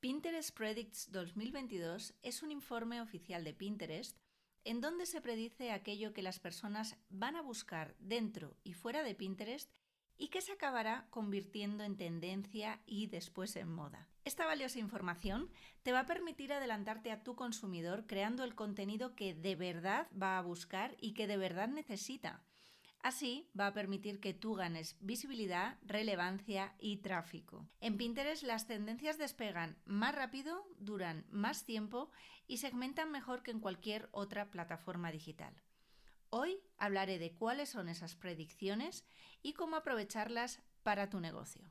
Pinterest Predicts 2022 es un informe oficial de Pinterest en donde se predice aquello que las personas van a buscar dentro y fuera de Pinterest y que se acabará convirtiendo en tendencia y después en moda. Esta valiosa información te va a permitir adelantarte a tu consumidor creando el contenido que de verdad va a buscar y que de verdad necesita Así va a permitir que tú ganes visibilidad, relevancia y tráfico. En Pinterest las tendencias despegan más rápido, duran más tiempo y segmentan mejor que en cualquier otra plataforma digital. Hoy hablaré de cuáles son esas predicciones y cómo aprovecharlas para tu negocio.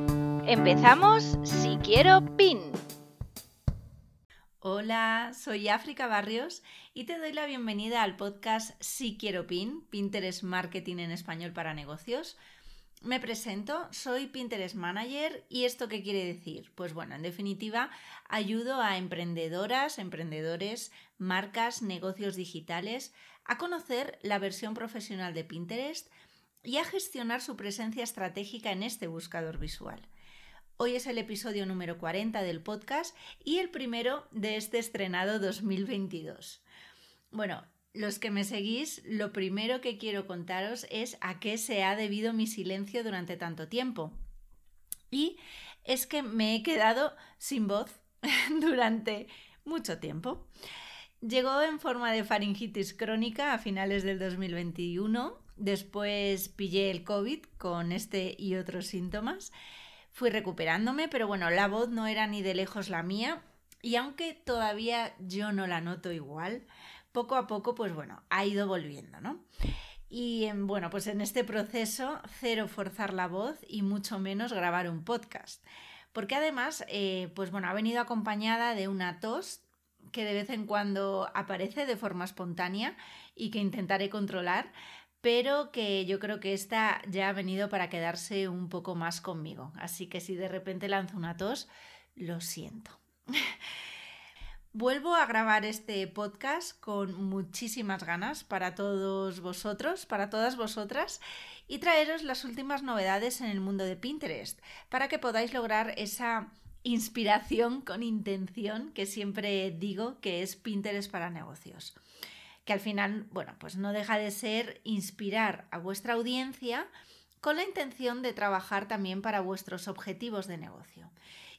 Empezamos Si Quiero PIN. Hola, soy África Barrios y te doy la bienvenida al podcast Si Quiero PIN, Pinterest Marketing en español para negocios. Me presento, soy Pinterest Manager y ¿esto qué quiere decir? Pues bueno, en definitiva, ayudo a emprendedoras, emprendedores, marcas, negocios digitales a conocer la versión profesional de Pinterest y a gestionar su presencia estratégica en este buscador visual. Hoy es el episodio número 40 del podcast y el primero de este estrenado 2022. Bueno, los que me seguís, lo primero que quiero contaros es a qué se ha debido mi silencio durante tanto tiempo. Y es que me he quedado sin voz durante mucho tiempo. Llegó en forma de faringitis crónica a finales del 2021, después pillé el COVID con este y otros síntomas fui recuperándome, pero bueno, la voz no era ni de lejos la mía y aunque todavía yo no la noto igual, poco a poco, pues bueno, ha ido volviendo, ¿no? Y em, bueno, pues en este proceso, cero forzar la voz y mucho menos grabar un podcast. Porque además, eh, pues bueno, ha venido acompañada de una tos que de vez en cuando aparece de forma espontánea y que intentaré controlar, pero que yo creo que esta ya ha venido para quedarse un poco más conmigo. Así que si de repente lanzo una tos, lo siento. Vuelvo a grabar este podcast con muchísimas ganas para todos vosotros, para todas vosotras, y traeros las últimas novedades en el mundo de Pinterest, para que podáis lograr esa inspiración con intención que siempre digo que es Pinterest para negocios que al final, bueno, pues no deja de ser inspirar a vuestra audiencia con la intención de trabajar también para vuestros objetivos de negocio.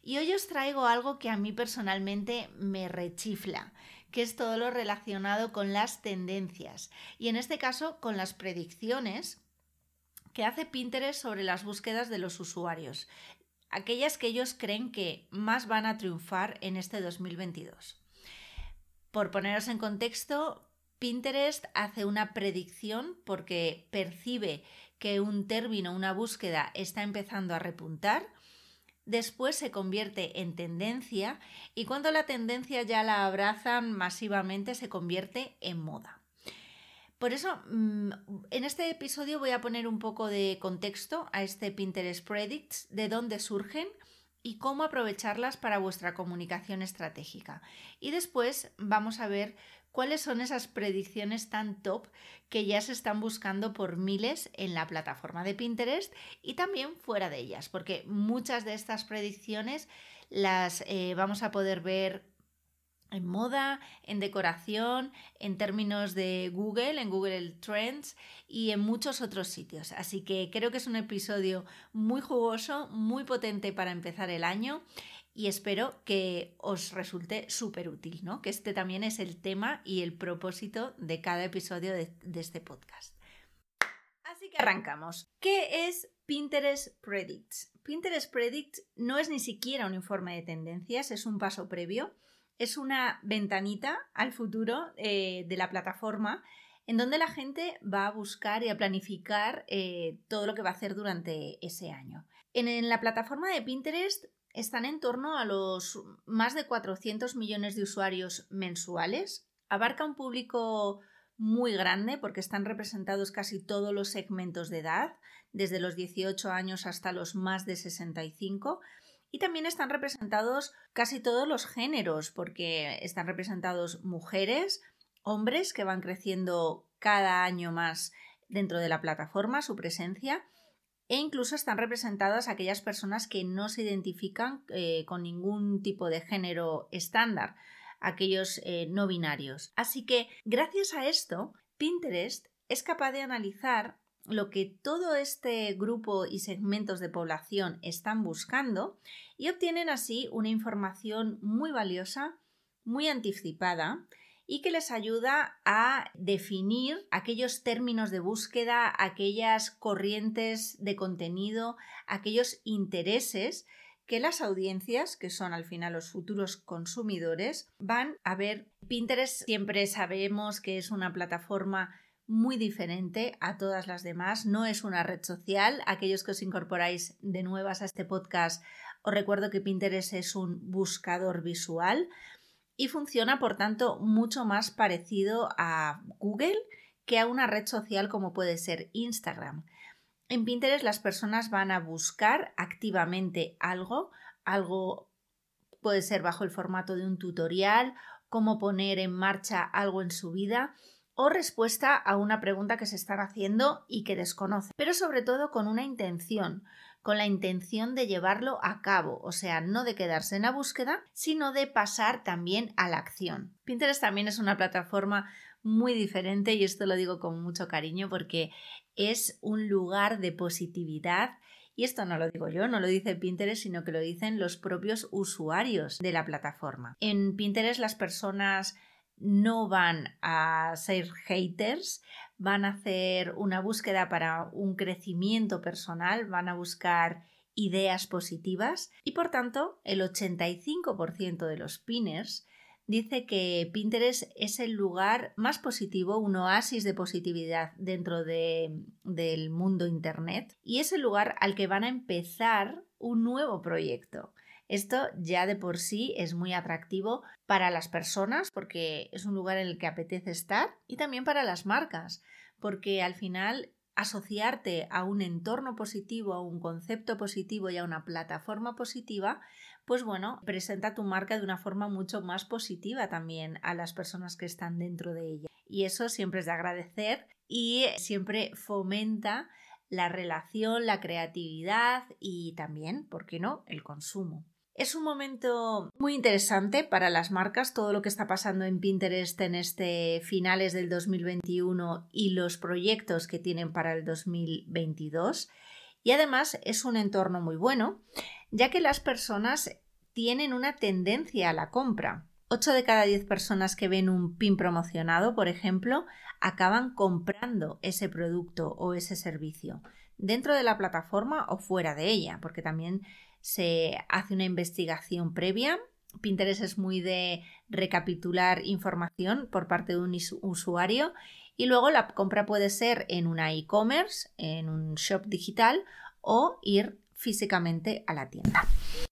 Y hoy os traigo algo que a mí personalmente me rechifla, que es todo lo relacionado con las tendencias y en este caso con las predicciones que hace Pinterest sobre las búsquedas de los usuarios, aquellas que ellos creen que más van a triunfar en este 2022. Por poneros en contexto, Pinterest hace una predicción porque percibe que un término, una búsqueda está empezando a repuntar, después se convierte en tendencia y cuando la tendencia ya la abrazan masivamente se convierte en moda. Por eso, mm, en este episodio voy a poner un poco de contexto a este Pinterest Predicts, de dónde surgen y cómo aprovecharlas para vuestra comunicación estratégica. Y después vamos a ver cuáles son esas predicciones tan top que ya se están buscando por miles en la plataforma de Pinterest y también fuera de ellas, porque muchas de estas predicciones las eh, vamos a poder ver en moda, en decoración, en términos de Google, en Google Trends y en muchos otros sitios. Así que creo que es un episodio muy jugoso, muy potente para empezar el año y espero que os resulte súper útil, ¿no? Que este también es el tema y el propósito de cada episodio de, este podcast. Así que arrancamos. ¿Qué es Pinterest Predicts? Pinterest Predict no es ni siquiera un informe de tendencias, es un paso previo, es una ventanita al futuro eh, de la plataforma en donde la gente va a buscar y a planificar eh, todo lo que va a hacer durante ese año. En, la plataforma de Pinterest están en torno a los más de 400 millones de usuarios mensuales. Abarca un público muy grande porque están representados casi todos los segmentos de edad, desde los 18 años hasta los más de 65. Y también están representados casi todos los géneros, porque están representados mujeres, hombres que van creciendo cada año más dentro de la plataforma, su presencia, e incluso están representadas aquellas personas que no se identifican eh, con ningún tipo de género estándar, aquellos eh, no binarios. Así que, gracias a esto, Pinterest es capaz de analizar lo que todo este grupo y segmentos de población están buscando y obtienen así una información muy valiosa, muy anticipada y que les ayuda a definir aquellos términos de búsqueda, aquellas corrientes de contenido, aquellos intereses que las audiencias, que son al final los futuros consumidores, van a ver. Pinterest siempre sabemos que es una plataforma muy diferente a todas las demás, no es una red social. Aquellos que os incorporáis de nuevas a este podcast, os recuerdo que Pinterest es un buscador visual y funciona por tanto mucho más parecido a Google que a una red social como puede ser Instagram. En Pinterest las personas van a buscar activamente algo, algo puede ser bajo el formato de un tutorial, cómo poner en marcha algo en su vida o respuesta a una pregunta que se están haciendo y que desconocen, pero sobre todo con una intención, con la intención de llevarlo a cabo, o sea, no de quedarse en la búsqueda, sino de pasar también a la acción. Pinterest también es una plataforma muy diferente y esto lo digo con mucho cariño porque es un lugar de positividad y esto no lo digo yo, no lo dice Pinterest, sino que lo dicen los propios usuarios de la plataforma. En Pinterest las personas no van a ser haters, van a hacer una búsqueda para un crecimiento personal, van a buscar ideas positivas y por tanto el 85% de los pinners dice que Pinterest es el lugar más positivo, un oasis de positividad dentro del mundo Internet y es el lugar al que van a empezar un nuevo proyecto. Esto ya de por sí es muy atractivo para las personas porque es un lugar en el que apetece estar y también para las marcas porque al final asociarte a un entorno positivo, a un concepto positivo y a una plataforma positiva, pues bueno, presenta tu marca de una forma mucho más positiva también a las personas que están dentro de ella. Y eso siempre es de agradecer y siempre fomenta la relación, la creatividad y también, ¿por qué no?, el consumo. Es un momento muy interesante para las marcas, todo lo que está pasando en Pinterest en este finales del 2021 y los proyectos que tienen para el 2022. Y además es un entorno muy bueno, ya que las personas tienen una tendencia a la compra. 8 de cada 10 personas que ven un pin promocionado, por ejemplo, acaban comprando ese producto o ese servicio dentro de la plataforma o fuera de ella, porque también se hace una investigación previa. Pinterest es muy de recapitular información por parte de un usuario y luego la compra puede ser en una e-commerce, en un shop digital o ir físicamente a la tienda.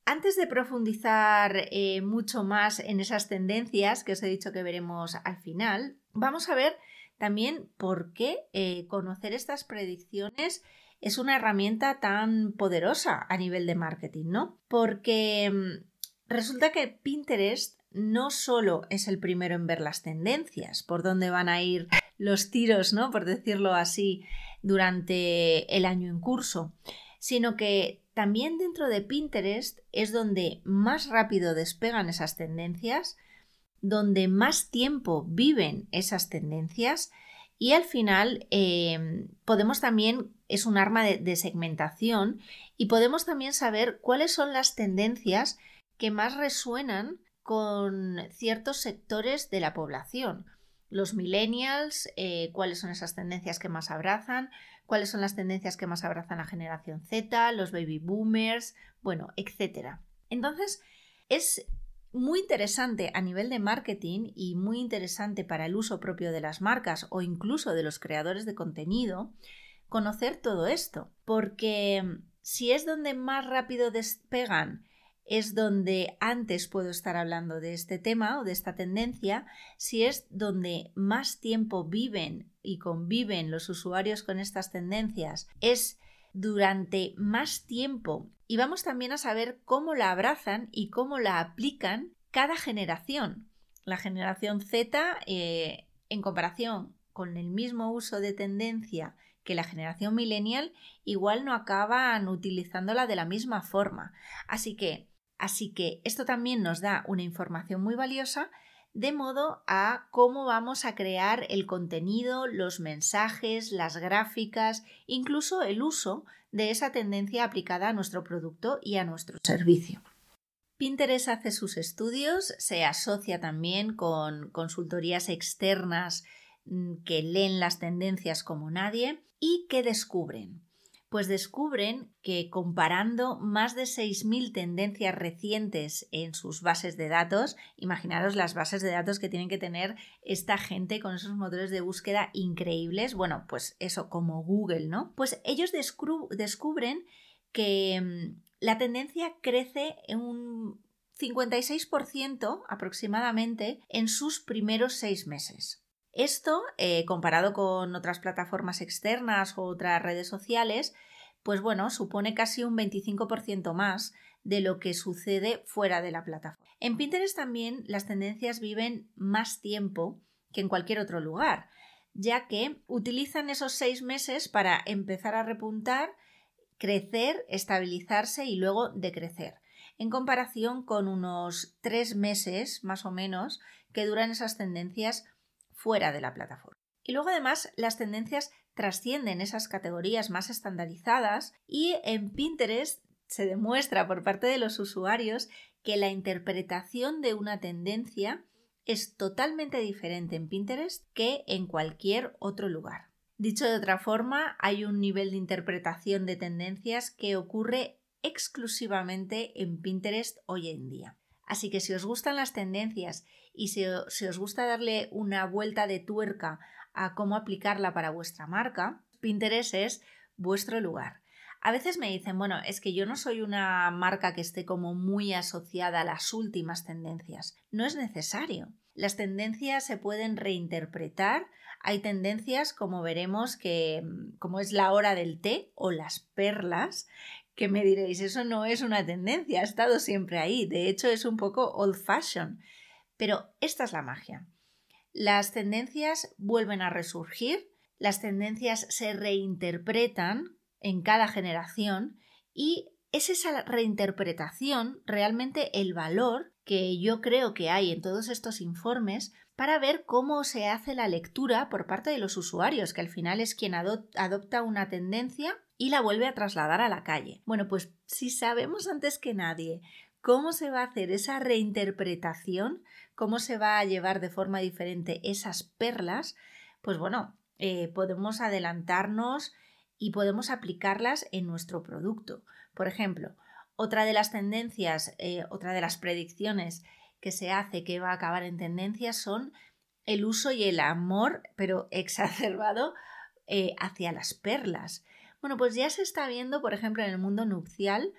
Antes de profundizar eh, mucho más en esas tendencias que os he dicho que veremos al final, vamos a ver también por qué eh, conocer estas predicciones es una herramienta tan poderosa a nivel de marketing, ¿no? Porque mm, resulta que Pinterest no solo es el primero en ver las tendencias, por dónde van a ir los tiros, ¿no? Por decirlo así, durante el año en curso, sino que también dentro de Pinterest es donde más rápido despegan esas tendencias, donde más tiempo viven esas tendencias y al final em, podemos también, es un arma de, segmentación y podemos también saber cuáles son las tendencias que más resuenan con ciertos sectores de la población. los millennials, eh, cuáles son esas tendencias que más abrazan, cuáles son las tendencias que más abrazan la generación Z, los baby boomers, bueno, etc. Entonces, es muy interesante a nivel de marketing y muy interesante para el uso propio de las marcas o incluso de los creadores de contenido conocer todo esto, porque si es donde más rápido despegan es donde antes puedo estar hablando de este tema o de esta tendencia, si es donde más tiempo viven y conviven los usuarios con estas tendencias, es durante más tiempo y vamos también a saber cómo la abrazan y cómo la aplican cada generación. La generación Z, eh, en comparación con el mismo uso de tendencia que la generación millennial, igual no acaban utilizándola de la misma forma. Así que Así que esto también nos da una información muy valiosa de modo a cómo vamos a crear el contenido, los mensajes, las gráficas, incluso el uso de esa tendencia aplicada a nuestro producto y a nuestro servicio. Pinterest hace sus estudios, se asocia también con consultorías externas que leen las tendencias como nadie y que descubren pues descubren que comparando más de 6.000 tendencias recientes en sus bases de datos, imaginaros las bases de datos que tienen que tener esta gente con esos motores de búsqueda increíbles, bueno, pues eso como Google, ¿no? Pues ellos descubren que mm, la tendencia crece en un 56% aproximadamente en sus primeros seis meses. Esto, eh, comparado con otras plataformas externas o otras redes sociales, pues bueno, supone casi un 25% más de lo que sucede fuera de la plataforma. En Pinterest también las tendencias viven más tiempo que en cualquier otro lugar, ya que utilizan esos seis meses para empezar a repuntar, crecer, estabilizarse y luego decrecer, en comparación con unos tres meses más o menos que duran esas tendencias fuera de la plataforma. Y luego además las tendencias trascienden esas categorías más estandarizadas y en Pinterest se demuestra por parte de los usuarios que la interpretación de una tendencia es totalmente diferente en Pinterest que en cualquier otro lugar. Dicho de otra forma, hay un nivel de interpretación de tendencias que ocurre exclusivamente en Pinterest hoy en día. Así que si os gustan las tendencias y si, os gusta darle una vuelta de tuerca a cómo aplicarla para vuestra marca, Pinterest es vuestro lugar. A veces me dicen, bueno, es que yo no soy una marca que esté como muy asociada a las últimas tendencias. No es necesario. Las tendencias se pueden reinterpretar. Hay tendencias, como veremos, que como es la hora del té o las perlas, que me diréis, eso no es una tendencia, ha estado siempre ahí. De hecho, es un poco old fashion. Pero esta es la magia. Las tendencias vuelven a resurgir, las tendencias se reinterpretan en cada generación y es esa reinterpretación realmente el valor que yo creo que hay en todos estos informes para ver cómo se hace la lectura por parte de los usuarios, que al final es quien adopta una tendencia y la vuelve a trasladar a la calle. Bueno, pues si sabemos antes que nadie cómo se va a hacer esa reinterpretación, cómo se va a llevar de forma diferente esas perlas, pues bueno, eh, podemos adelantarnos y podemos aplicarlas en nuestro producto. Por ejemplo, otra de las tendencias, eh, otra de las predicciones que se hace que va a acabar en tendencias son el uso y el amor, pero exacerbado, eh, hacia las perlas. Bueno, pues ya se está viendo, por ejemplo, en el mundo nupcial,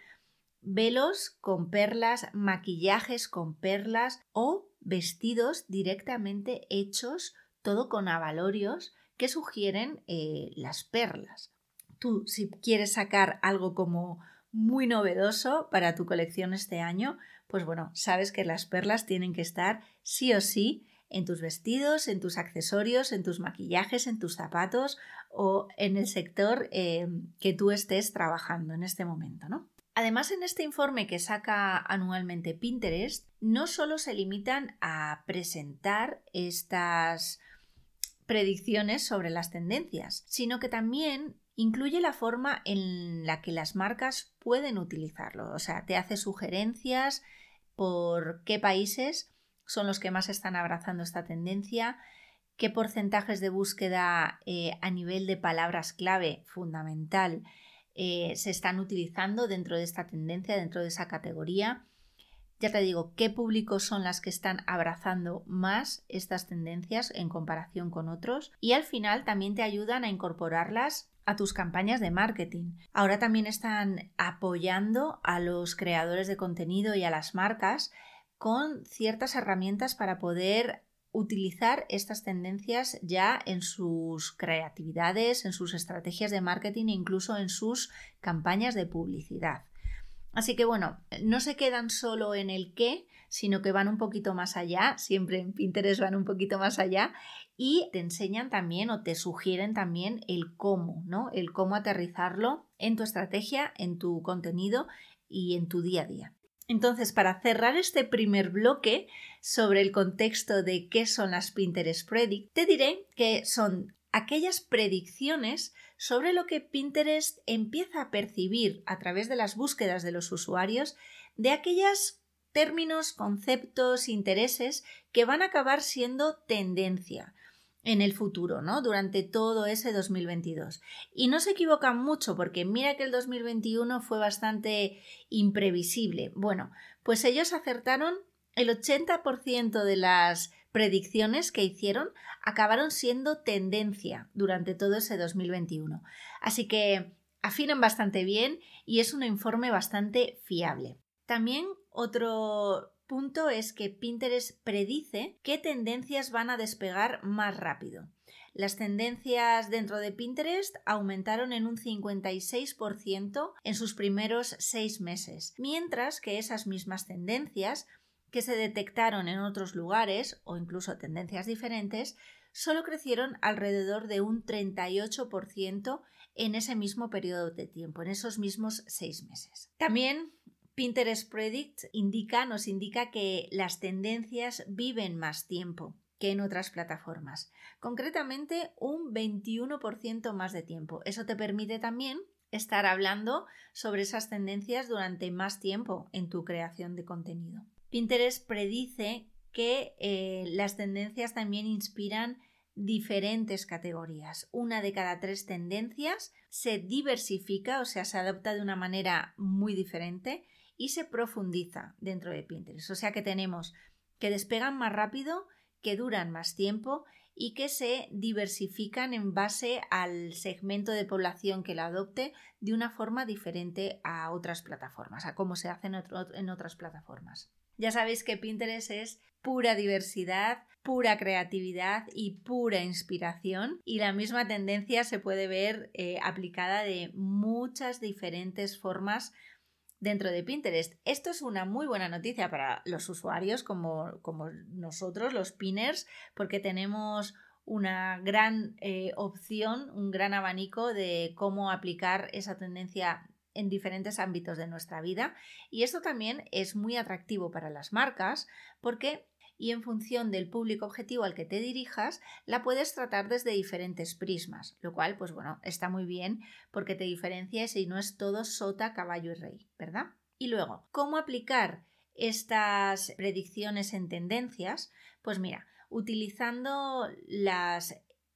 velos con perlas, maquillajes con perlas o vestidos directamente hechos todo con avalorios que sugieren eh, las perlas. Tú, si quieres sacar algo como muy novedoso para tu colección este año, pues bueno, sabes que las perlas tienen que estar sí o sí en tus vestidos, en tus accesorios, en tus maquillajes, en tus zapatos o en el sector eh, que tú estés trabajando en este momento, ¿no? Además, en este informe que saca anualmente Pinterest, no solo se limitan a presentar estas predicciones sobre las tendencias, sino que también incluye la forma en la que las marcas pueden utilizarlo. O sea, te hace sugerencias por qué países son los que más están abrazando esta tendencia, qué porcentajes de búsqueda eh, a nivel de palabras clave fundamental eh, se están utilizando dentro de esta tendencia, dentro de esa categoría. Ya te digo, qué públicos son las que están abrazando más estas tendencias en comparación con otros y al final también te ayudan a incorporarlas a tus campañas de marketing. Ahora también están apoyando a los creadores de contenido y a las marcas con ciertas herramientas para poder utilizar estas tendencias ya en sus creatividades, en sus estrategias de marketing e incluso en sus campañas de publicidad. Así que bueno, no se quedan solo en el qué, sino que van un poquito más allá, siempre en Pinterest van un poquito más allá y te enseñan también o te sugieren también el cómo, ¿no? El cómo aterrizarlo en tu estrategia, en tu contenido y en tu día a día. Entonces, para cerrar este primer bloque sobre el contexto de qué son las Pinterest Predict, te diré que son aquellas predicciones sobre lo que Pinterest empieza a percibir a través de las búsquedas de los usuarios de aquellos términos, conceptos, intereses que van a acabar siendo tendencia en el futuro, ¿no? Durante todo ese 2022. Y no se equivocan mucho porque mira que el 2021 fue bastante imprevisible. Bueno, pues ellos acertaron el 80% de las predicciones que hicieron acabaron siendo tendencia durante todo ese 2021. Así que afinan bastante bien y es un informe bastante fiable. También otro punto es que Pinterest predice qué tendencias van a despegar más rápido. Las tendencias dentro de Pinterest aumentaron en un 56% en sus primeros seis meses, mientras que esas mismas tendencias que se detectaron en otros lugares o incluso tendencias diferentes solo crecieron alrededor de un 38% en ese mismo periodo de tiempo, en esos mismos seis meses. También Pinterest Predict indica, nos indica que las tendencias viven más tiempo que en otras plataformas, concretamente un 21% más de tiempo. Eso te permite también estar hablando sobre esas tendencias durante más tiempo en tu creación de contenido. Pinterest predice que eh, las tendencias también inspiran diferentes categorías. Una de cada tres tendencias se diversifica, o sea, se adopta de una manera muy diferente y se profundiza dentro de Pinterest. O sea que tenemos que despegan más rápido, que duran más tiempo y que se diversifican en base al segmento de población que la adopte de una forma diferente a otras plataformas, a cómo se hace en, otras plataformas. Ya sabéis que Pinterest es pura diversidad, pura creatividad y pura inspiración y la misma tendencia se puede ver eh, aplicada de muchas diferentes formas dentro de Pinterest. Esto es una muy buena noticia para los usuarios como, como nosotros, los pinners, porque tenemos una gran eh, opción, un gran abanico de cómo aplicar esa tendencia en diferentes ámbitos de nuestra vida. Y esto también es muy atractivo para las marcas porque y en función del público objetivo al que te dirijas, la puedes tratar desde diferentes prismas, lo cual, pues bueno, está muy bien porque te diferencias y no es todo sota, caballo y rey, ¿verdad? Y luego, ¿cómo aplicar estas predicciones en tendencias? Pues mira, utilizando la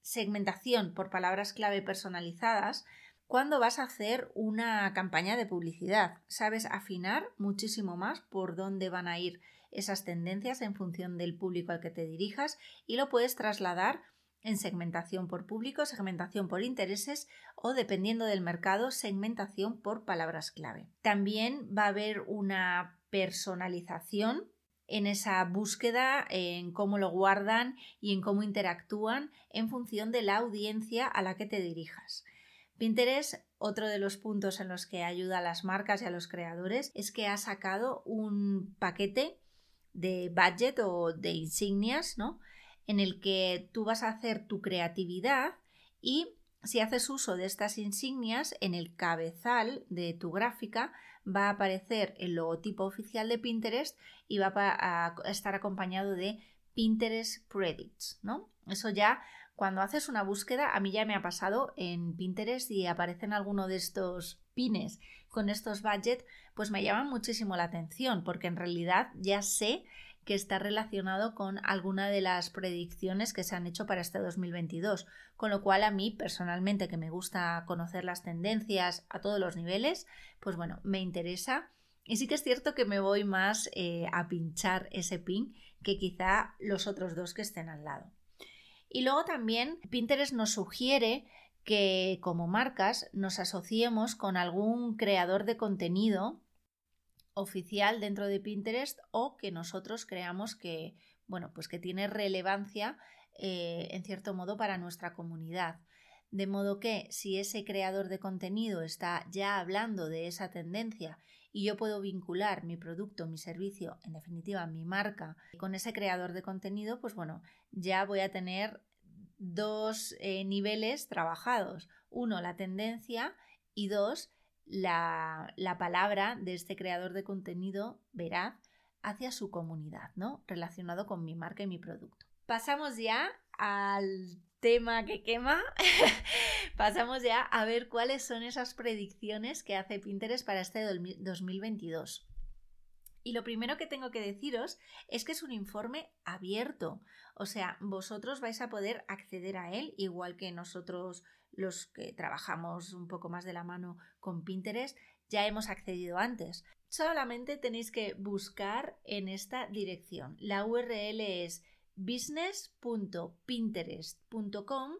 segmentación por palabras clave personalizadas, cuando vas a hacer una campaña de publicidad. Sabes afinar muchísimo más por dónde van a ir esas tendencias en función del público al que te dirijas y lo puedes trasladar en segmentación por público, segmentación por intereses o, dependiendo del mercado, segmentación por palabras clave. También va a haber una personalización en esa búsqueda, en cómo lo guardan y en cómo interactúan en función de la audiencia a la que te dirijas. Pinterest, otro de los puntos en los que ayuda a las marcas y a los creadores, es que ha sacado un paquete de budget o de insignias, ¿no? En el que tú vas a hacer tu creatividad y si haces uso de estas insignias, en el cabezal de tu gráfica va a aparecer el logotipo oficial de Pinterest y va a estar acompañado de Pinterest Predicts, ¿no? Eso ya cuando haces una búsqueda, a mí ya me ha pasado en Pinterest y aparecen alguno de estos pines con estos budgets, pues me llaman muchísimo la atención porque en realidad ya sé que está relacionado con alguna de las predicciones que se han hecho para este 2022. Con lo cual a mí personalmente que me gusta conocer las tendencias a todos los niveles, pues bueno, me interesa. Y sí que es cierto que me voy más eh, a pinchar ese pin que quizá los otros dos que estén al lado. Y luego también Pinterest nos sugiere que como marcas nos asociemos con algún creador de contenido oficial dentro de Pinterest o que nosotros creamos que, bueno, pues que tiene relevancia eh, en cierto modo para nuestra comunidad. De modo que si ese creador de contenido está ya hablando de esa tendencia y yo puedo vincular mi producto, mi servicio, en definitiva mi marca, con ese creador de contenido, pues bueno, ya voy a tener dos eh, niveles trabajados. Uno, la tendencia y dos, la, palabra de este creador de contenido veraz hacia su comunidad, ¿no? Relacionado con mi marca y mi producto. Pasamos ya al tema que quema. Pasamos ya a ver cuáles son esas predicciones que hace Pinterest para este 2022. Y lo primero que tengo que deciros es que es un informe abierto. O sea, vosotros vais a poder acceder a él, igual que nosotros los que trabajamos un poco más de la mano con Pinterest, ya hemos accedido antes. Solamente tenéis que buscar en esta dirección. La URL es business.pinterest.com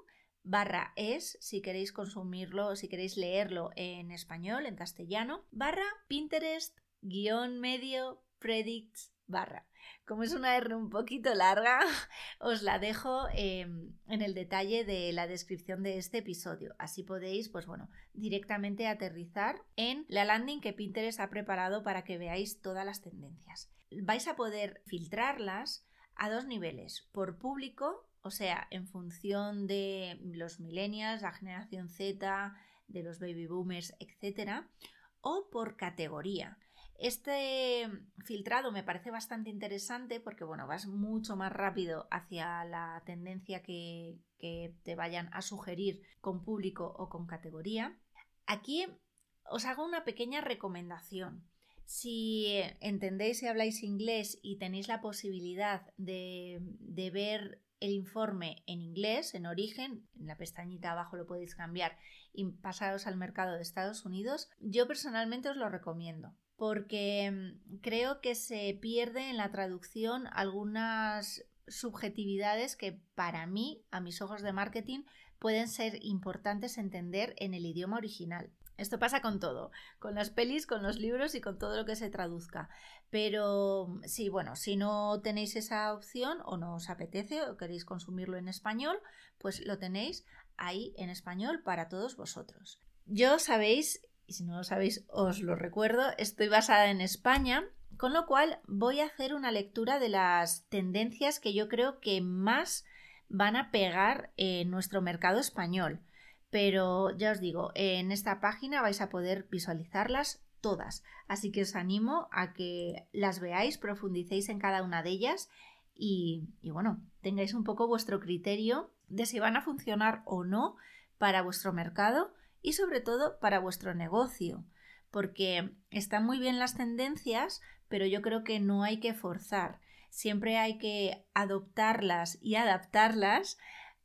barra es, si queréis consumirlo, si queréis leerlo en español, en castellano, barra Pinterest guion medio predicts barra. Como es una R un poquito larga, os la dejo em, en el detalle de la descripción de este episodio. Así podéis, pues bueno, directamente aterrizar en la landing que Pinterest ha preparado para que veáis todas las tendencias. Vais a poder filtrarlas a dos niveles, por público, o sea, en función de los millennials, la generación Z, de los baby boomers, etc., o por categoría. Este filtrado me parece bastante interesante porque, bueno, vas mucho más rápido hacia la tendencia que, te vayan a sugerir con público o con categoría. Aquí os hago una pequeña recomendación. Si entendéis y habláis inglés y tenéis la posibilidad de, de, ver el informe en inglés, en origen, en la pestañita abajo lo podéis cambiar y pasaros al mercado de Estados Unidos, yo personalmente os lo recomiendo porque mm, creo que se pierde en la traducción algunas subjetividades que para mí, a mis ojos de marketing, pueden ser importantes entender en el idioma original. Esto pasa con todo, con las pelis, con los libros y con todo lo que se traduzca. Pero sí, bueno, si no tenéis esa opción o no os apetece o queréis consumirlo en español, pues lo tenéis ahí en español para todos vosotros. Yo sabéis y si no lo sabéis os lo recuerdo, estoy basada en España, con lo cual voy a hacer una lectura de las tendencias que yo creo que más van a pegar en nuestro mercado español. Pero ya os digo, en esta página vais a poder visualizarlas todas, así que os animo a que las veáis, profundicéis en cada una de ellas y, bueno, tengáis un poco vuestro criterio de si van a funcionar o no para vuestro mercado y sobre todo para vuestro negocio, porque están muy bien las tendencias, pero yo creo que no hay que forzar, siempre hay que adoptarlas y adaptarlas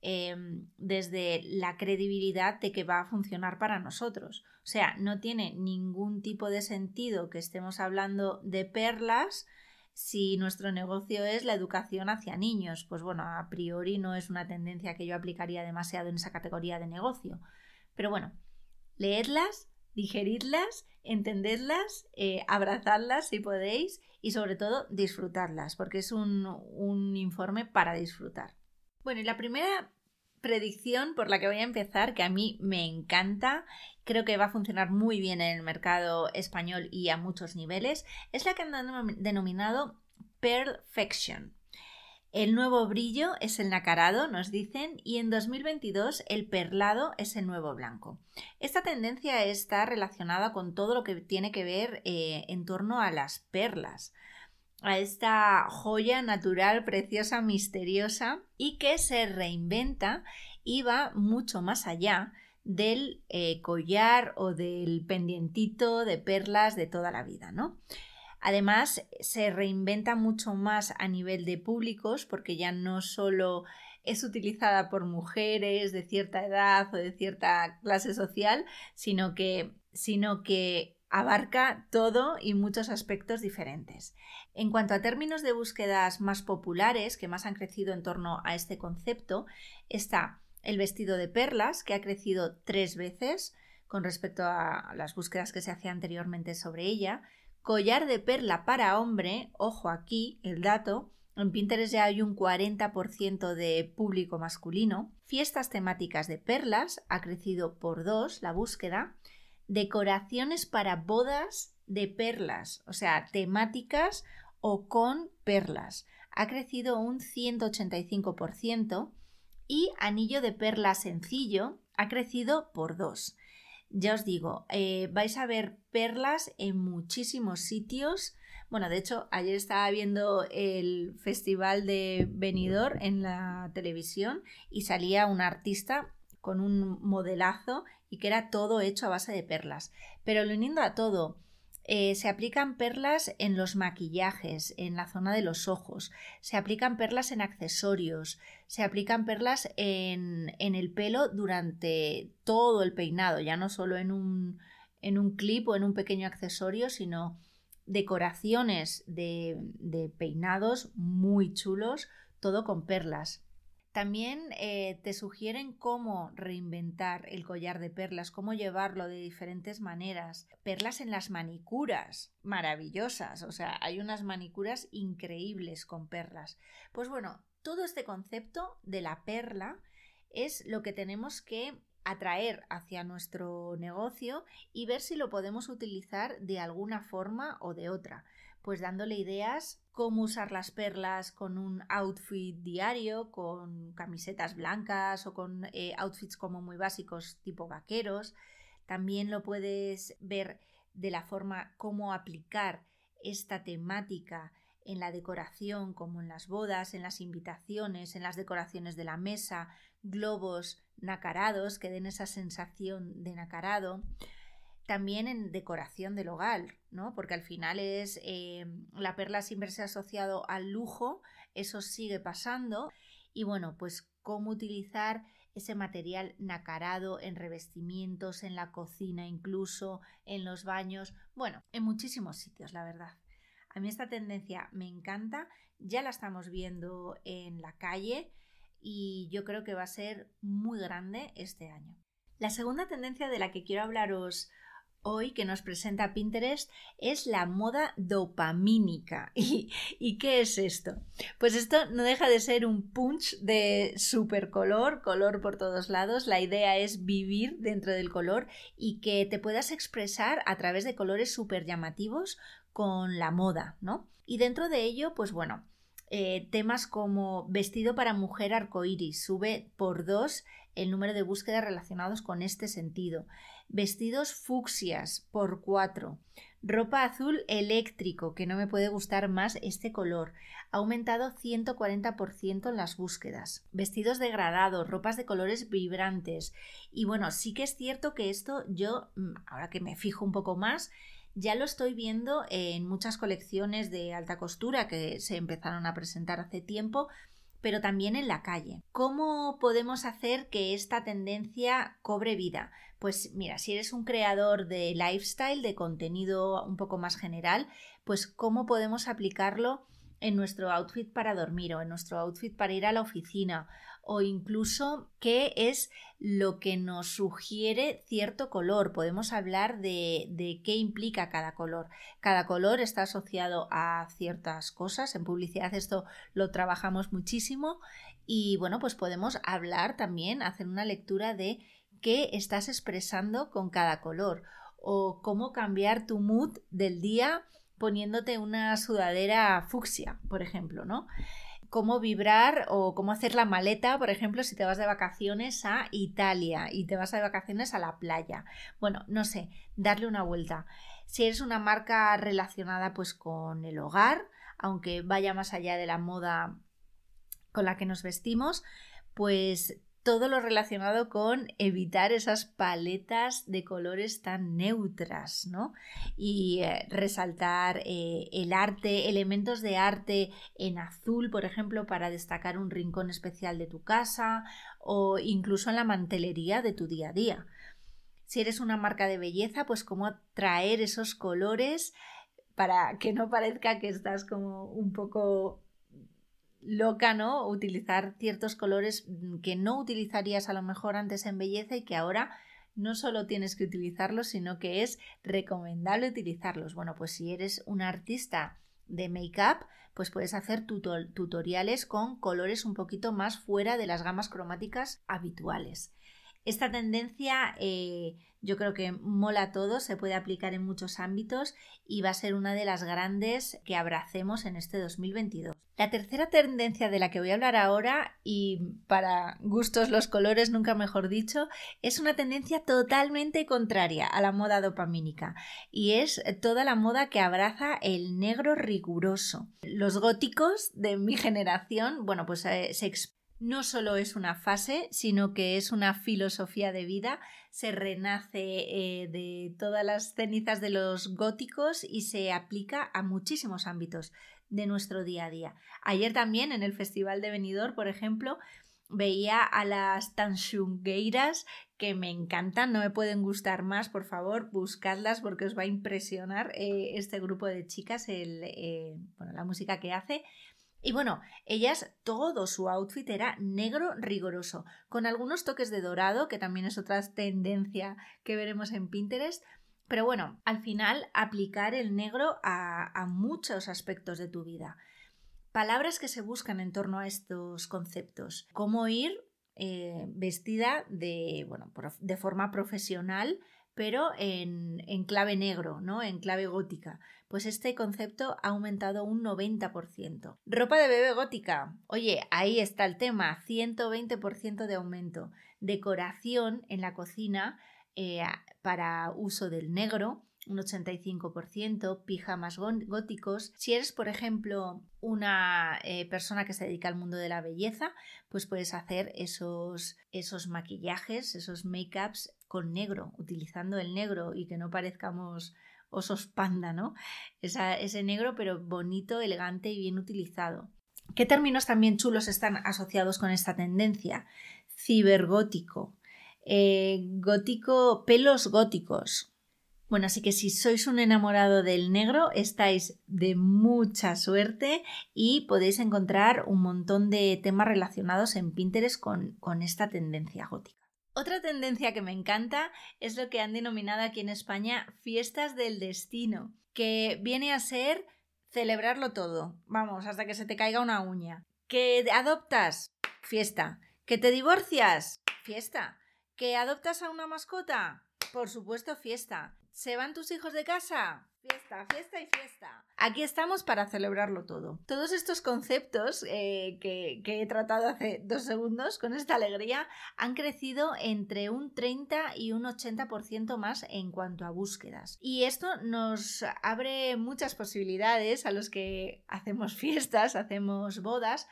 em, desde la credibilidad de que va a funcionar para nosotros. O sea, no tiene ningún tipo de sentido que estemos hablando de perlas si nuestro negocio es la educación hacia niños. Pues bueno, a priori no es una tendencia que yo aplicaría demasiado en esa categoría de negocio. Pero bueno, leedlas, digeridlas, entendedlas, eh, abrazadlas si podéis y sobre todo disfrutarlas, porque es un, un informe para disfrutar. Bueno, y la primera predicción por la que voy a empezar, que a mí me encanta, creo que va a funcionar muy bien en el mercado español y a muchos niveles, es la que han denominado Perfection. El nuevo brillo es el nacarado, nos dicen, y en 2022 el perlado es el nuevo blanco. Esta tendencia está relacionada con todo lo que tiene que ver eh, en torno a las perlas, a esta joya natural, preciosa, misteriosa y que se reinventa y va mucho más allá del eh, collar o del pendientito de perlas de toda la vida, ¿no? Además, se reinventa mucho más a nivel de públicos porque ya no solo es utilizada por mujeres de cierta edad o de cierta clase social, sino que, sino que abarca todo y muchos aspectos diferentes. En cuanto a términos de búsquedas más populares que más han crecido en torno a este concepto, está el vestido de perlas, que ha crecido tres veces con respecto a las búsquedas que se hacía anteriormente sobre ella, collar de perla para hombre, ojo aquí el dato, en Pinterest ya hay un 40% de público masculino, fiestas temáticas de perlas, ha crecido por dos la búsqueda, decoraciones para bodas de perlas, o sea, temáticas o con perlas. Ha crecido un 185% y anillo de perla sencillo ha crecido por dos. Ya os digo, eh, vais a ver perlas en muchísimos sitios. Bueno, de hecho, ayer estaba viendo el festival de Benidorm en la televisión y salía un artista con un modelazo y que era todo hecho a base de perlas. Pero lo uniendo a todo, eh, se aplican perlas en los maquillajes, en la zona de los ojos, se aplican perlas en accesorios, se aplican perlas en, en el pelo durante todo el peinado, ya no solo en un, en un clip o en un pequeño accesorio, sino decoraciones de, de peinados muy chulos, todo con perlas. También eh, te sugieren cómo reinventar el collar de perlas, cómo llevarlo de diferentes maneras. Perlas en las manicuras, maravillosas, o sea, hay unas manicuras increíbles con perlas. Pues bueno, todo este concepto de la perla es lo que tenemos que atraer hacia nuestro negocio y ver si lo podemos utilizar de alguna forma o de otra pues dándole ideas cómo usar las perlas con un outfit diario, con camisetas blancas o con eh, outfits como muy básicos tipo vaqueros. También lo puedes ver de la forma cómo aplicar esta temática en la decoración, como en las bodas, en las invitaciones, en las decoraciones de la mesa, globos nacarados que den esa sensación de nacarado también en decoración del hogar, ¿no? Porque al final es eh, la perla siempre se ha asociado al lujo, eso sigue pasando. Y bueno, pues cómo utilizar ese material nacarado en revestimientos, en la cocina, incluso en los baños, bueno, en muchísimos sitios, la verdad. A mí esta tendencia me encanta, ya la estamos viendo en la calle y yo creo que va a ser muy grande este año. La segunda tendencia de la que quiero hablaros hoy que nos presenta Pinterest es la moda dopamínica. ¿Y, qué es esto? Pues esto no deja de ser un punch de super color, color por todos lados. La idea es vivir dentro del color y que te puedas expresar a través de colores súper llamativos con la moda, ¿no? Y dentro de ello, pues bueno, eh, temas como vestido para mujer arcoíris sube por dos el número de búsquedas relacionados con este sentido. Vestidos fucsias por 4. Ropa azul eléctrico, que no me puede gustar más este color. Ha aumentado 140% en las búsquedas. Vestidos degradados, ropas de colores vibrantes. Y bueno, sí que es cierto que esto yo, mm, ahora que me fijo un poco más, ya lo estoy viendo en muchas colecciones de alta costura que se empezaron a presentar hace tiempo, pero también en la calle. ¿Cómo podemos hacer que esta tendencia cobre vida? Pues mira, si eres un creador de lifestyle, de contenido un poco más general, pues cómo podemos aplicarlo en nuestro outfit para dormir o en nuestro outfit para ir a la oficina o incluso qué es lo que nos sugiere cierto color. Podemos hablar de, de, qué implica cada color. Cada color está asociado a ciertas cosas. En publicidad esto lo trabajamos muchísimo y bueno, pues podemos hablar también, hacer una lectura de qué estás expresando con cada color o cómo cambiar tu mood del día poniéndote una sudadera fucsia, por ejemplo, ¿no? Cómo vibrar o cómo hacer la maleta, por ejemplo, si te vas de vacaciones a Italia y te vas de vacaciones a la playa. Bueno, no sé, darle una vuelta. Si eres una marca relacionada pues con el hogar, aunque vaya más allá de la moda con la que nos vestimos, pues todo lo relacionado con evitar esas paletas de colores tan neutras, ¿no? Y eh, resaltar eh, el arte, elementos de arte en azul, por ejemplo, para destacar un rincón especial de tu casa o incluso en la mantelería de tu día a día. Si eres una marca de belleza, pues cómo traer esos colores para que no parezca que estás como un poco loca, ¿no? Utilizar ciertos colores que no utilizarías a lo mejor antes en belleza y que ahora no solo tienes que utilizarlos, sino que es recomendable utilizarlos. Bueno, pues si eres un artista de make-up, pues puedes hacer tutoriales con colores un poquito más fuera de las gamas cromáticas habituales. Esta tendencia eh, yo creo que mola a todo, se puede aplicar en muchos ámbitos y va a ser una de las grandes que abracemos en este 2022. La tercera tendencia de la que voy a hablar ahora, y para gustos los colores, nunca mejor dicho, es una tendencia totalmente contraria a la moda dopamínica y es toda la moda que abraza el negro riguroso. Los góticos de mi generación, bueno, pues eh, se no solo es una fase, sino que es una filosofía de vida. Se renace eh, de todas las cenizas de los góticos y se aplica a muchísimos ámbitos de nuestro día a día. Ayer también en el Festival de Benidorm, por ejemplo, veía a las tanshungueiras que me encantan, no me pueden gustar más, por favor, buscadlas porque os va a impresionar eh, este grupo de chicas, el, eh, la música que hace. Y bueno, ellas, todo su outfit era negro riguroso, con algunos toques de dorado, que también es otra tendencia que veremos en Pinterest. Pero bueno, al final aplicar el negro a, muchos aspectos de tu vida. Palabras que se buscan en torno a estos conceptos. Cómo ir eh, vestida de, bueno, de forma profesional, pero en, en, clave negro, ¿no? En clave gótica pues este concepto ha aumentado un 90%. Ropa de bebé gótica. Oye, ahí está el tema, 120% de aumento. Decoración en la cocina eh, para uso del negro, un 85%, pijamas góticos. Si eres, por ejemplo, una eh, persona que se dedica al mundo de la belleza, pues puedes hacer esos, esos maquillajes, esos make-ups con negro, utilizando el negro y que no parezcamos osos panda, ¿no? ese negro pero bonito, elegante y bien utilizado. ¿Qué términos también chulos están asociados con esta tendencia? Cibergótico, eh, gótico, pelos góticos. Bueno, así que si sois un enamorado del negro, estáis de mucha suerte y podéis encontrar un montón de temas relacionados en Pinterest con, con esta tendencia gótica. Otra tendencia que me encanta es lo que han denominado aquí en España fiestas del destino, que viene a ser celebrarlo todo, vamos, hasta que se te caiga una uña. Que adoptas, fiesta. Que te divorcias, fiesta. Que adoptas a una mascota, por supuesto, fiesta. ¿Se van tus hijos de casa? Fiesta, fiesta y fiesta. Aquí estamos para celebrarlo todo. Todos estos conceptos eh, que, que, he tratado hace dos segundos con esta alegría han crecido entre un 30 y un 80% más en cuanto a búsquedas. Y esto nos abre muchas posibilidades a los que hacemos fiestas, hacemos bodas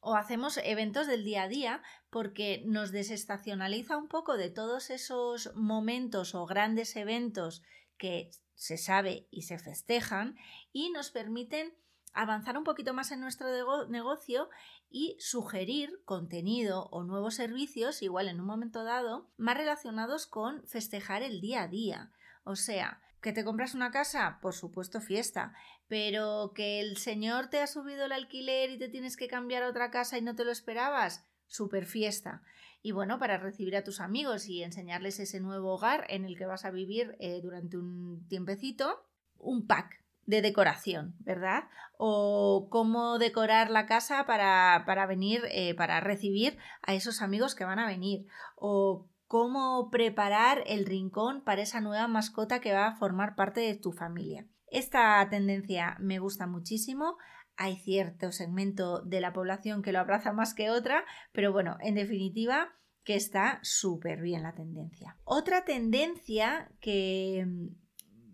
o hacemos eventos del día a día porque nos desestacionaliza un poco de todos esos momentos o grandes eventos que se sabe y se festejan y nos permiten avanzar un poquito más en nuestro negocio y sugerir contenido o nuevos servicios, igual en un momento dado, más relacionados con festejar el día a día. O sea, ¿Que te compras una casa? Por supuesto, fiesta. Pero que el señor te ha subido el alquiler y te tienes que cambiar a otra casa y no te lo esperabas, super fiesta. Y bueno, para recibir a tus amigos y enseñarles ese nuevo hogar en el que vas a vivir eh, durante un tiempecito, un pack de decoración, ¿verdad? O cómo decorar la casa para, para venir, eh, para recibir a esos amigos que van a venir. O cómo preparar el rincón para esa nueva mascota que va a formar parte de tu familia. Esta tendencia me gusta muchísimo. Hay cierto segmento de la población que lo abraza más que otra, pero bueno, en definitiva, que está súper bien la tendencia. Otra tendencia que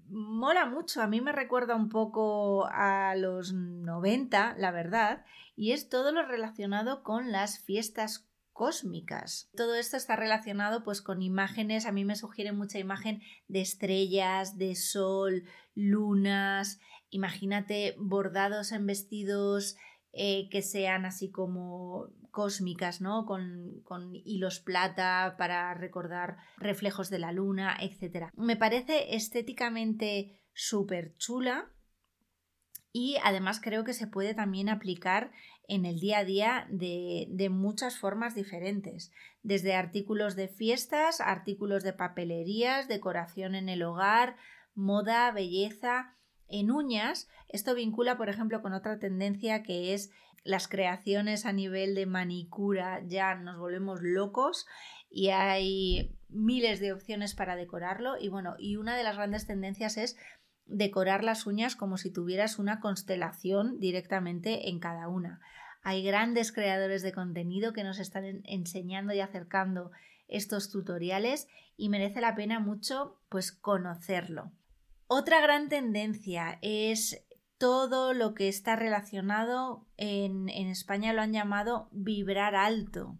mola mucho, a mí me recuerda un poco a los 90, la verdad, y es todo lo relacionado con las fiestas cósmicas. Todo esto está relacionado pues con imágenes, a mí me sugiere mucha imagen de estrellas, de sol, lunas, imagínate bordados en vestidos eh, que sean así como cósmicas, ¿no? Con, con, hilos plata para recordar reflejos de la luna, etc. Me parece estéticamente súper chula y además creo que se puede también aplicar en el día a día de, de, muchas formas diferentes, desde artículos de fiestas, artículos de papelerías, decoración en el hogar, moda, belleza, en uñas. Esto vincula, por ejemplo, con otra tendencia que es las creaciones a nivel de manicura, ya nos volvemos locos y hay miles de opciones para decorarlo y bueno, y una de las grandes tendencias es decorar las uñas como si tuvieras una constelación directamente en cada una. Hay grandes creadores de contenido que nos están enseñando y acercando estos tutoriales y merece la pena mucho pues conocerlo. Otra gran tendencia es todo lo que está relacionado en, en España lo han llamado vibrar alto,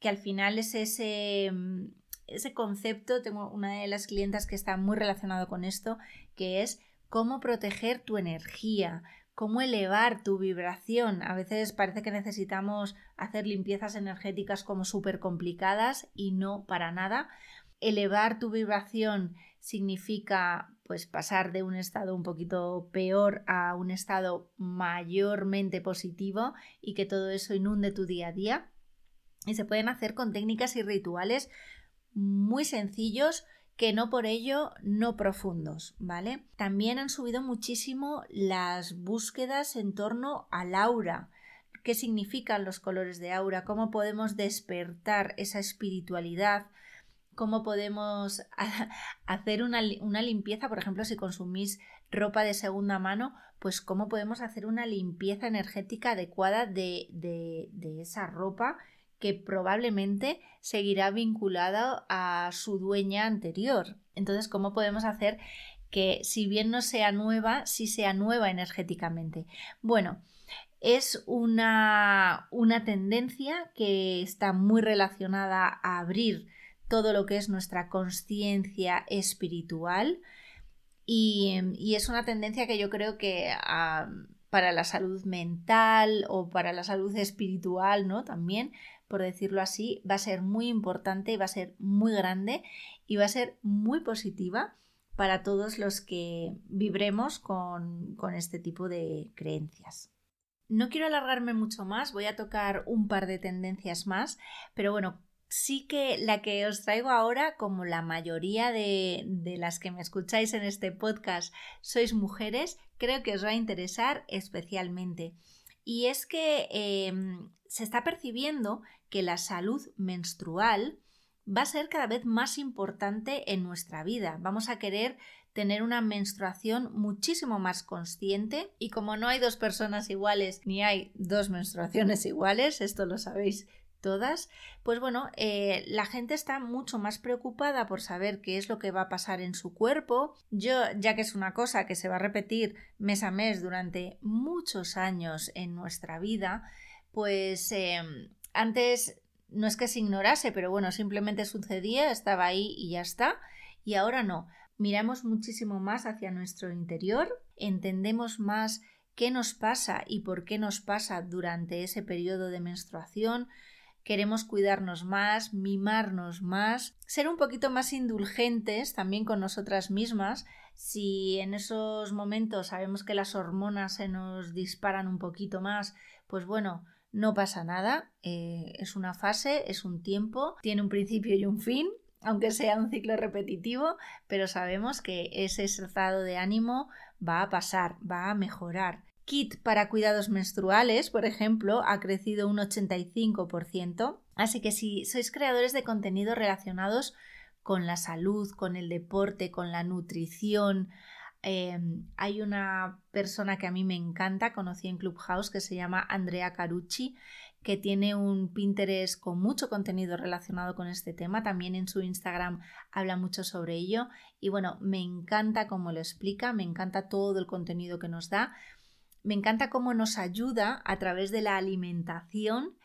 que al final es ese mm, ese concepto, tengo una de las clientas que está muy relacionado con esto, que es cómo proteger tu energía, cómo elevar tu vibración. A veces parece que necesitamos hacer limpiezas energéticas como súper complicadas y no para nada. Elevar tu vibración significa pues pasar de un estado un poquito peor a un estado mayormente positivo y que todo eso inunde tu día a día. Y se pueden hacer con técnicas y rituales muy sencillos que no por ello no profundos, ¿vale? También han subido muchísimo las búsquedas en torno al aura. ¿Qué significan los colores de aura? ¿Cómo podemos despertar esa espiritualidad? ¿Cómo podemos hacer una, limpieza? Por ejemplo, si consumís ropa de segunda mano, pues cómo podemos hacer una limpieza energética adecuada de, esa ropa que probablemente seguirá vinculado a su dueña anterior. Entonces, ¿cómo podemos hacer que si bien no sea nueva, sí sea nueva energéticamente? Bueno, es una, una tendencia que está muy relacionada a abrir todo lo que es nuestra conciencia espiritual y, y, es una tendencia que yo creo que para la salud mental o para la salud espiritual, ¿no? También por decirlo así, va a ser muy importante, va a ser muy grande y va a ser muy positiva para todos los que vibremos con este tipo de creencias. No quiero alargarme mucho más, voy a tocar un par de tendencias más, pero bueno, sí que la que os traigo ahora, como la mayoría de, de, las que me escucháis en este podcast sois mujeres, creo que os va a interesar especialmente. Y es que em, se está percibiendo que la salud menstrual va a ser cada vez más importante en nuestra vida. Vamos a querer tener una menstruación muchísimo más consciente y como no hay dos personas iguales ni hay dos menstruaciones iguales, esto lo sabéis todas, pues bueno, eh, la gente está mucho más preocupada por saber qué es lo que va a pasar en su cuerpo. Yo, ya que es una cosa que se va a repetir mes a mes durante muchos años en nuestra vida, pues em, antes no es que se ignorase, pero bueno, simplemente sucedía, estaba ahí y ya está. Y ahora no. Miramos muchísimo más hacia nuestro interior, entendemos más qué nos pasa y por qué nos pasa durante ese periodo de menstruación, queremos cuidarnos más, mimarnos más, ser un poquito más indulgentes también con nosotras mismas. Si en esos momentos sabemos que las hormonas se nos disparan un poquito más, pues bueno, no pasa nada, eh, es una fase, es un tiempo, tiene un principio y un fin, aunque sea un ciclo repetitivo, pero sabemos que ese estado de ánimo va a pasar, va a mejorar. Kit para cuidados menstruales, por ejemplo, ha crecido un 85%, así que si sois creadores de contenido relacionados con la salud, con el deporte, con la nutrición, Em, hay una persona que a mí me encanta, conocí en Clubhouse, que se llama Andrea Carucci, que tiene un Pinterest con mucho contenido relacionado con este tema. También en su Instagram habla mucho sobre ello. Y bueno, me encanta cómo lo explica, me encanta todo el contenido que nos da. Me encanta cómo nos ayuda a través de la alimentación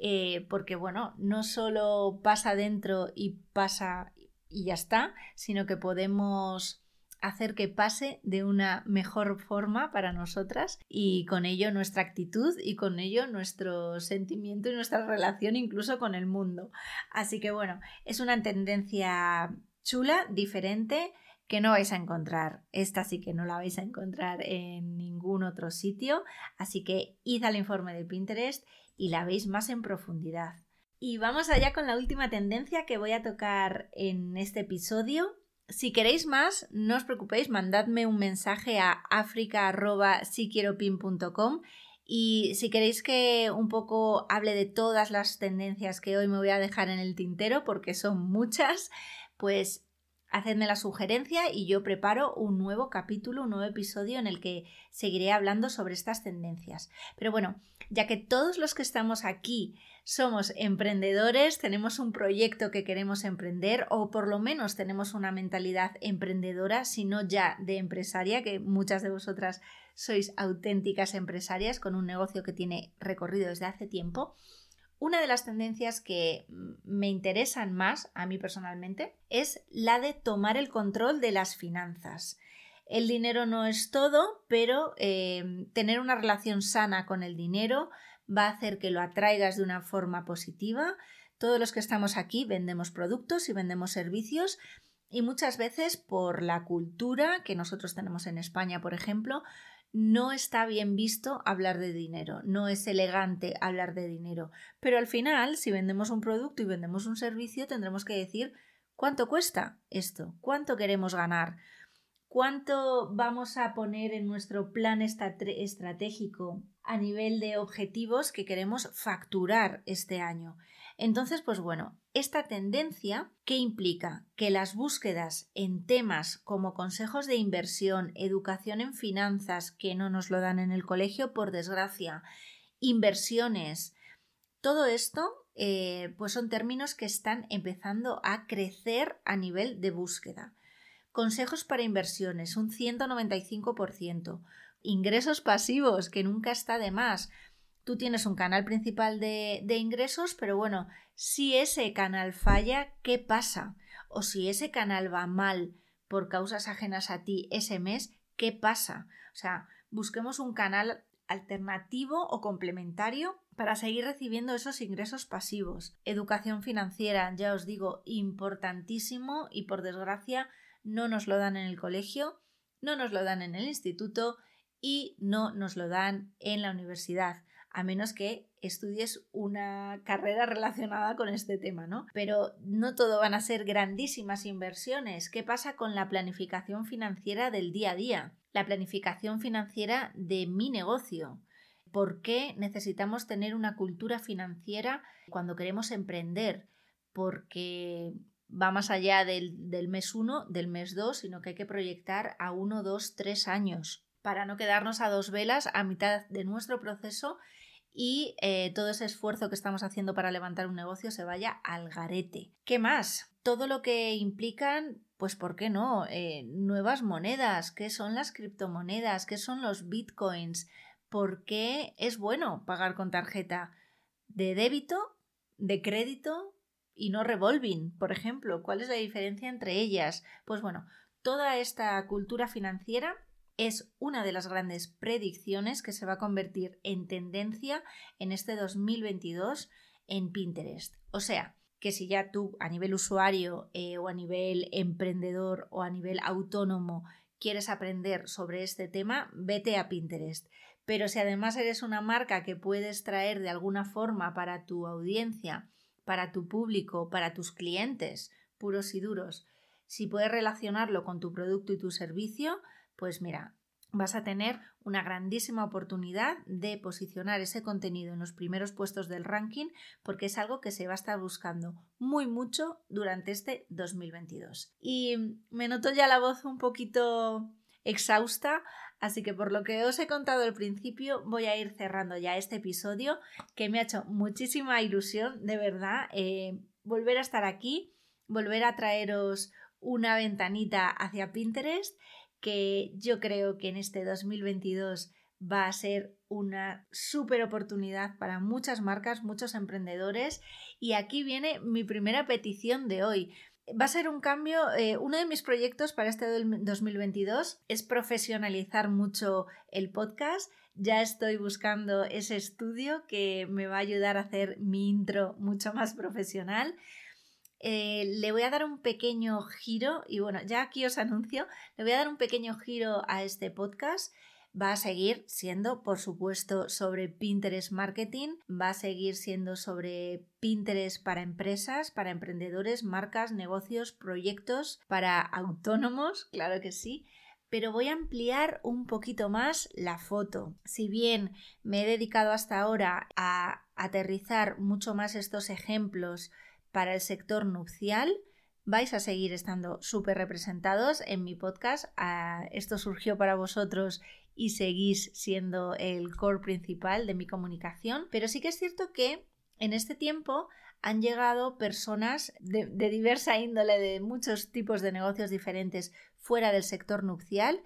eh, porque bueno, no solo pasa dentro y pasa y ya está, sino que podemos hacer que pase de una mejor forma para nosotras y con ello nuestra actitud y con ello nuestro sentimiento y nuestra relación incluso con el mundo. Así que bueno, es una tendencia chula, diferente, que no vais a encontrar. Esta sí que no la vais a encontrar en ningún otro sitio, así que id al informe de Pinterest y la veis más en profundidad. Y vamos allá con la última tendencia que voy a tocar en este episodio. Si queréis más, no os preocupéis, mandadme un mensaje a africa.siquieropin.com y si queréis que un poco hable de todas las tendencias que hoy me voy a dejar en el tintero, porque son muchas, pues hacedme la sugerencia y yo preparo un nuevo capítulo, un nuevo episodio en el que seguiré hablando sobre estas tendencias. Pero bueno, ya que todos los que estamos aquí somos emprendedores, tenemos un proyecto que queremos emprender o por lo menos tenemos una mentalidad emprendedora, si no ya de empresaria, que muchas de vosotras sois auténticas empresarias con un negocio que tiene recorrido desde hace tiempo, una de las tendencias que me interesan más a mí personalmente es la de tomar el control de las finanzas. El dinero no es todo, pero eh, tener una relación sana con el dinero va a hacer que lo atraigas de una forma positiva. Todos los que estamos aquí vendemos productos y vendemos servicios y muchas veces por la cultura que nosotros tenemos en España, por ejemplo, no está bien visto hablar de dinero, no es elegante hablar de dinero. Pero al final, si vendemos un producto y vendemos un servicio, tendremos que decir cuánto cuesta esto, cuánto queremos ganar, cuánto vamos a poner en nuestro plan estratégico a nivel de objetivos que queremos facturar este año. Entonces, pues bueno, esta tendencia que implica que las búsquedas en temas como consejos de inversión, educación en finanzas, que no nos lo dan en el colegio, por desgracia, inversiones, todo esto, eh, pues son términos que están empezando a crecer a nivel de búsqueda. Consejos para inversiones, un 195%. Ingresos pasivos, que nunca está de más tú tienes un canal principal de, ingresos, pero bueno, si ese canal falla, ¿qué pasa? O si ese canal va mal por causas ajenas a ti ese mes, ¿qué pasa? O sea, busquemos un canal alternativo o complementario para seguir recibiendo esos ingresos pasivos. Educación financiera, ya os digo, importantísimo y por desgracia no nos lo dan en el colegio, no nos lo dan en el instituto y no nos lo dan en la universidad a menos que estudies una carrera relacionada con este tema, ¿no? Pero no todo van a ser grandísimas inversiones. ¿Qué pasa con la planificación financiera del día a día? La planificación financiera de mi negocio. ¿Por qué necesitamos tener una cultura financiera cuando queremos emprender? Porque va más allá del, mes 1, del mes 2, sino que hay que proyectar a 1, 2, 3 años para no quedarnos a dos velas a mitad de nuestro proceso y eh, todo ese esfuerzo que estamos haciendo para levantar un negocio se vaya al garete. ¿Qué más? Todo lo que implican, pues, ¿por qué no? Eh, nuevas monedas, ¿qué son las criptomonedas? ¿Qué son los bitcoins? ¿Por qué es bueno pagar con tarjeta de débito, de crédito y no revolving, por ejemplo? ¿Cuál es la diferencia entre ellas? Pues bueno, toda esta cultura financiera es una de las grandes predicciones que se va a convertir en tendencia en este 2022 en Pinterest. O sea, que si ya tú a nivel usuario eh, o a nivel emprendedor o a nivel autónomo quieres aprender sobre este tema, vete a Pinterest. Pero si además eres una marca que puedes traer de alguna forma para tu audiencia, para tu público, para tus clientes, puros y duros, si puedes relacionarlo con tu producto y tu servicio, pues mira, vas a tener una grandísima oportunidad de posicionar ese contenido en los primeros puestos del ranking porque es algo que se va a estar buscando muy mucho durante este 2022. Y me noto ya la voz un poquito exhausta, así que por lo que os he contado al principio voy a ir cerrando ya este episodio que me ha hecho muchísima ilusión, de verdad, eh, volver a estar aquí, volver a traeros una ventanita hacia Pinterest que yo creo que en este 2022 va a ser una súper oportunidad para muchas marcas, muchos emprendedores. Y aquí viene mi primera petición de hoy. Va a ser un cambio, eh, uno de mis proyectos para este 2022 es profesionalizar mucho el podcast. Ya estoy buscando ese estudio que me va a ayudar a hacer mi intro mucho más profesional. Eh, le voy a dar un pequeño giro y bueno, ya aquí os anuncio, le voy a dar un pequeño giro a este podcast va a seguir siendo, por supuesto, sobre Pinterest Marketing, va a seguir siendo sobre Pinterest para empresas, para emprendedores, marcas, negocios, proyectos, para autónomos, claro que sí. Pero voy a ampliar un poquito más la foto. Si bien me he dedicado hasta ahora a aterrizar mucho más estos ejemplos para el sector nupcial, vais a seguir estando súper representados en mi podcast. Ah, esto surgió para vosotros y seguís siendo el core principal de mi comunicación, pero sí que es cierto que en este tiempo han llegado personas de, diversa índole, de muchos tipos de negocios diferentes fuera del sector nupcial,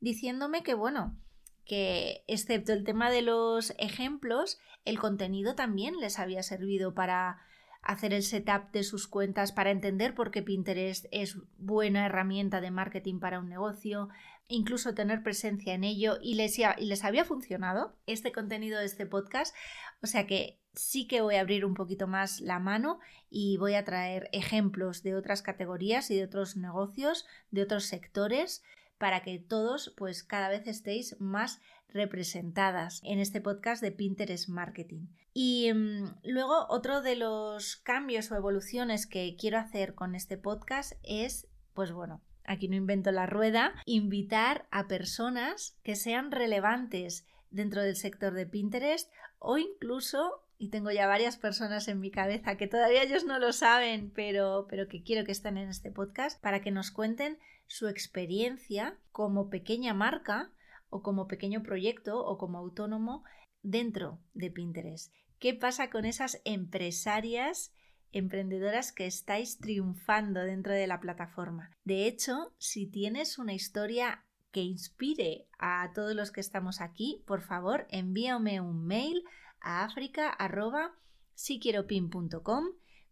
diciéndome que, bueno, que excepto el tema de los ejemplos, el contenido también les había servido para hacer el setup de sus cuentas, para entender por qué Pinterest es buena herramienta de marketing para un negocio, incluso tener presencia en ello y les, y les había funcionado este contenido de este podcast. O sea que sí que voy a abrir un poquito más la mano y voy a traer ejemplos de otras categorías y de otros negocios, de otros sectores, para que todos pues cada vez estéis más representadas en este podcast de Pinterest Marketing. Y mm, luego otro de los cambios o evoluciones que quiero hacer con este podcast es, pues bueno, aquí no invento la rueda, invitar a personas que sean relevantes dentro del sector de Pinterest o incluso, y tengo ya varias personas en mi cabeza que todavía ellos no lo saben, pero, pero que quiero que estén en este podcast, para que nos cuenten su experiencia como pequeña marca o como pequeño proyecto o como autónomo dentro de Pinterest. ¿Qué pasa con esas empresarias emprendedoras que estáis triunfando dentro de la plataforma. De hecho, si tienes una historia que inspire a todos los que estamos aquí, por favor, envíame un mail a africa.siquieropin.com,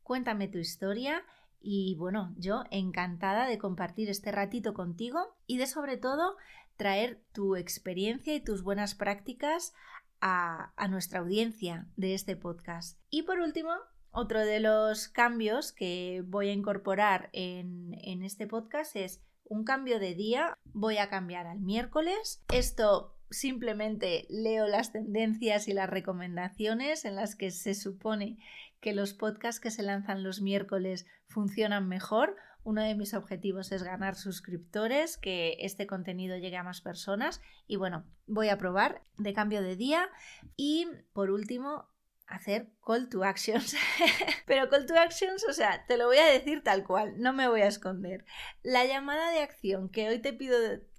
cuéntame tu historia y bueno, yo encantada de compartir este ratito contigo y de sobre todo traer tu experiencia y tus buenas prácticas a, nuestra audiencia de este podcast. Y por último, otro de los cambios que voy a incorporar en, este podcast es un cambio de día. Voy a cambiar al miércoles. Esto simplemente leo las tendencias y las recomendaciones en las que se supone que los podcasts que se lanzan los miércoles funcionan mejor. Uno de mis objetivos es ganar suscriptores, que este contenido llegue a más personas y bueno, voy a probar de cambio de día y por último hacer call to actions. Pero call to actions, o sea, te lo voy a decir tal cual, no me voy a esconder. La llamada de acción que hoy te pido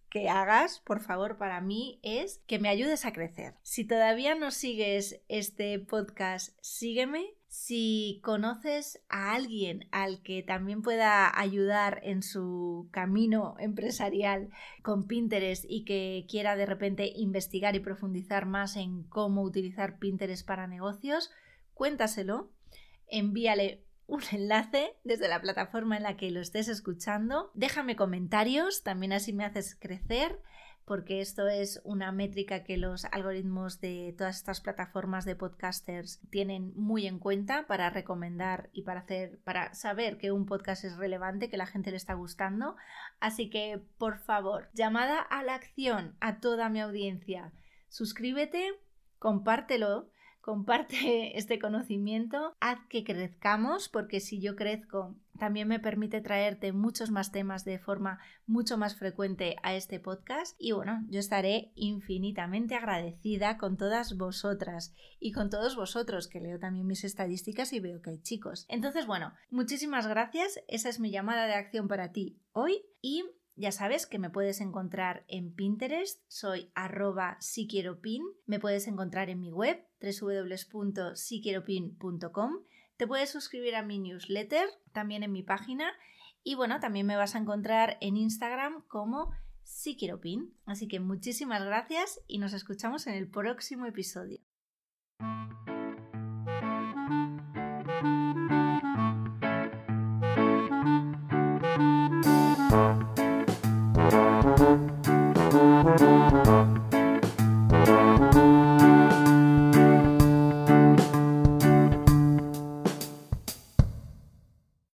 que hagas, por favor, para mí es que me ayudes a crecer. Si todavía no sigues este podcast, sígueme si conoces a alguien al que también pueda ayudar en su camino empresarial con Pinterest y que quiera de repente investigar y profundizar más en cómo utilizar Pinterest para negocios, cuéntaselo, envíale un enlace desde la plataforma en la que lo estés escuchando, déjame comentarios, también así me haces crecer porque esto es una métrica que los algoritmos de todas estas plataformas de podcasters tienen muy en cuenta para recomendar y para hacer para saber que un podcast es relevante, que la gente le está gustando. Así que, por favor, llamada a la acción a toda mi audiencia. Suscríbete, compártelo comparte este conocimiento, haz que crezcamos, porque si yo crezco, también me permite traerte muchos más temas de forma mucho más frecuente a este podcast. Y bueno, yo estaré infinitamente agradecida con todas vosotras y con todos vosotros, que leo también mis estadísticas y veo que hay chicos. Entonces, bueno, muchísimas gracias. Esa es mi llamada de acción para ti hoy y ya sabes que me puedes encontrar en Pinterest, soy arroba si quiero pin, me puedes encontrar en mi web www.siquieropin.com, te puedes suscribir a mi newsletter también en mi página y bueno, también me vas a encontrar en Instagram como sí quiero pin. Así que muchísimas gracias y nos escuchamos en el próximo episodio.